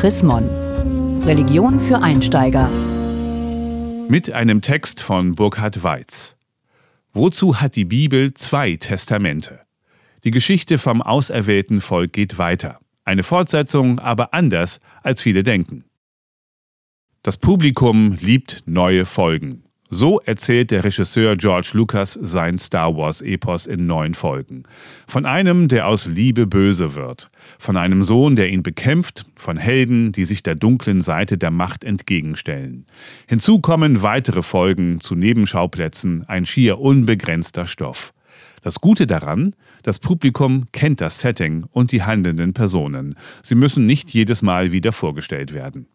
Chrismon. Religion für Einsteiger. Mit einem Text von Burkhard Weiz. Wozu hat die Bibel zwei Testamente? Die Geschichte vom auserwählten Volk geht weiter. Eine Fortsetzung, aber anders, als viele denken. Das Publikum liebt neue Folgen. So erzählt der Regisseur George Lucas sein Star Wars-Epos in neun Folgen. Von einem, der aus Liebe böse wird. Von einem Sohn, der ihn bekämpft. Von Helden, die sich der dunklen Seite der Macht entgegenstellen. Hinzu kommen weitere Folgen zu Nebenschauplätzen, ein schier unbegrenzter Stoff. Das Gute daran, das Publikum kennt das Setting und die handelnden Personen. Sie müssen nicht jedes Mal wieder vorgestellt werden.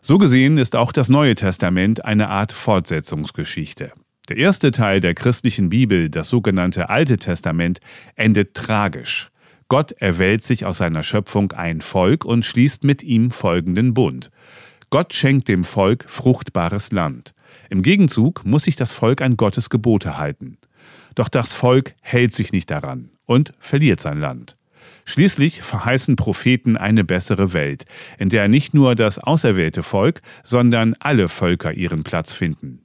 So gesehen ist auch das Neue Testament eine Art Fortsetzungsgeschichte. Der erste Teil der christlichen Bibel, das sogenannte Alte Testament, endet tragisch. Gott erwählt sich aus seiner Schöpfung ein Volk und schließt mit ihm folgenden Bund. Gott schenkt dem Volk fruchtbares Land. Im Gegenzug muss sich das Volk an Gottes Gebote halten. Doch das Volk hält sich nicht daran und verliert sein Land. Schließlich verheißen Propheten eine bessere Welt, in der nicht nur das auserwählte Volk, sondern alle Völker ihren Platz finden.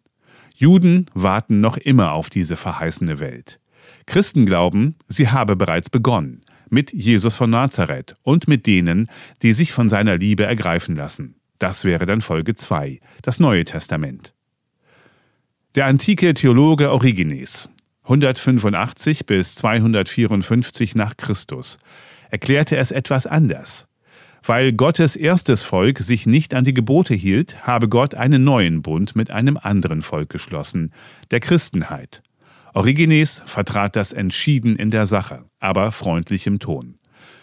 Juden warten noch immer auf diese verheißene Welt. Christen glauben, sie habe bereits begonnen, mit Jesus von Nazareth und mit denen, die sich von seiner Liebe ergreifen lassen. Das wäre dann Folge 2, das Neue Testament. Der antike Theologe Origenes 185 bis 254 nach Christus erklärte es etwas anders. Weil Gottes erstes Volk sich nicht an die Gebote hielt, habe Gott einen neuen Bund mit einem anderen Volk geschlossen, der Christenheit. Origenes vertrat das entschieden in der Sache, aber freundlich im Ton.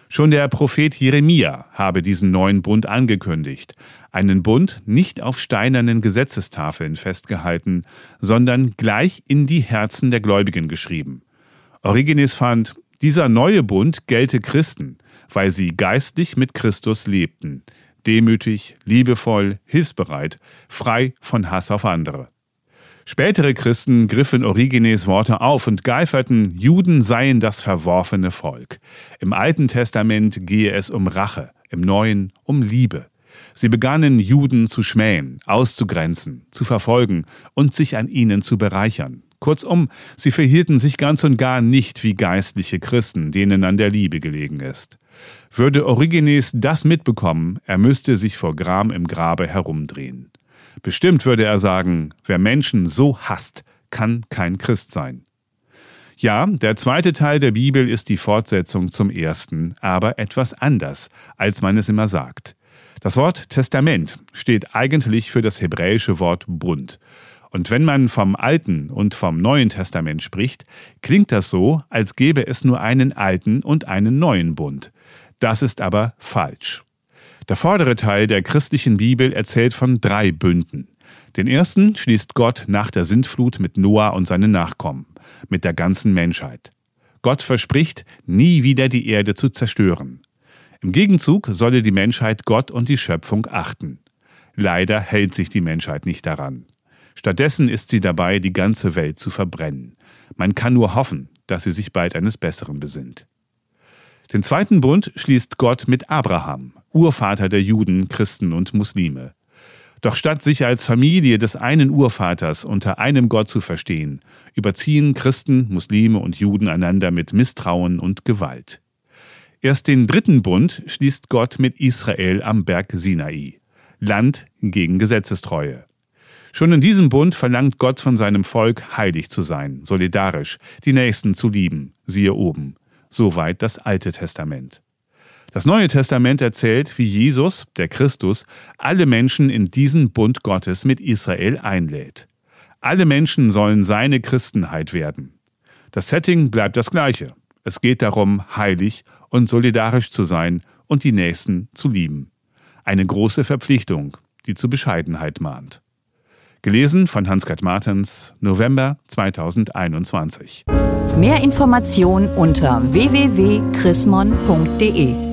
Schon der Prophet Jeremia habe diesen neuen Bund angekündigt, einen Bund nicht auf steinernen Gesetzestafeln festgehalten, sondern gleich in die Herzen der Gläubigen geschrieben. Origenes fand, dieser neue Bund gelte Christen, weil sie geistlich mit Christus lebten, demütig, liebevoll, hilfsbereit, frei von Hass auf andere. Spätere Christen griffen Origenes Worte auf und geiferten, Juden seien das verworfene Volk. Im Alten Testament gehe es um Rache, im Neuen um Liebe. Sie begannen Juden zu schmähen, auszugrenzen, zu verfolgen und sich an ihnen zu bereichern. Kurzum, sie verhielten sich ganz und gar nicht wie geistliche Christen, denen an der Liebe gelegen ist. Würde Origenes das mitbekommen, er müsste sich vor Gram im Grabe herumdrehen. Bestimmt würde er sagen, wer Menschen so hasst, kann kein Christ sein. Ja, der zweite Teil der Bibel ist die Fortsetzung zum ersten, aber etwas anders, als man es immer sagt. Das Wort Testament steht eigentlich für das hebräische Wort Bund. Und wenn man vom Alten und vom Neuen Testament spricht, klingt das so, als gäbe es nur einen alten und einen neuen Bund. Das ist aber falsch. Der vordere Teil der christlichen Bibel erzählt von drei Bünden. Den ersten schließt Gott nach der Sintflut mit Noah und seinen Nachkommen, mit der ganzen Menschheit. Gott verspricht, nie wieder die Erde zu zerstören. Im Gegenzug solle die Menschheit Gott und die Schöpfung achten. Leider hält sich die Menschheit nicht daran. Stattdessen ist sie dabei, die ganze Welt zu verbrennen. Man kann nur hoffen, dass sie sich bald eines Besseren besinnt. Den zweiten Bund schließt Gott mit Abraham, Urvater der Juden, Christen und Muslime. Doch statt sich als Familie des einen Urvaters unter einem Gott zu verstehen, überziehen Christen, Muslime und Juden einander mit Misstrauen und Gewalt. Erst den dritten Bund schließt Gott mit Israel am Berg Sinai. Land gegen Gesetzestreue. Schon in diesem Bund verlangt Gott von seinem Volk, heilig zu sein, solidarisch, die Nächsten zu lieben, siehe oben. Soweit das Alte Testament. Das Neue Testament erzählt, wie Jesus, der Christus, alle Menschen in diesen Bund Gottes mit Israel einlädt. Alle Menschen sollen seine Christenheit werden. Das Setting bleibt das gleiche. Es geht darum, heilig und solidarisch zu sein und die Nächsten zu lieben. Eine große Verpflichtung, die zur Bescheidenheit mahnt. Gelesen von Hans-Gerd Martens, November 2021. Mehr Informationen unter www.chrismon.de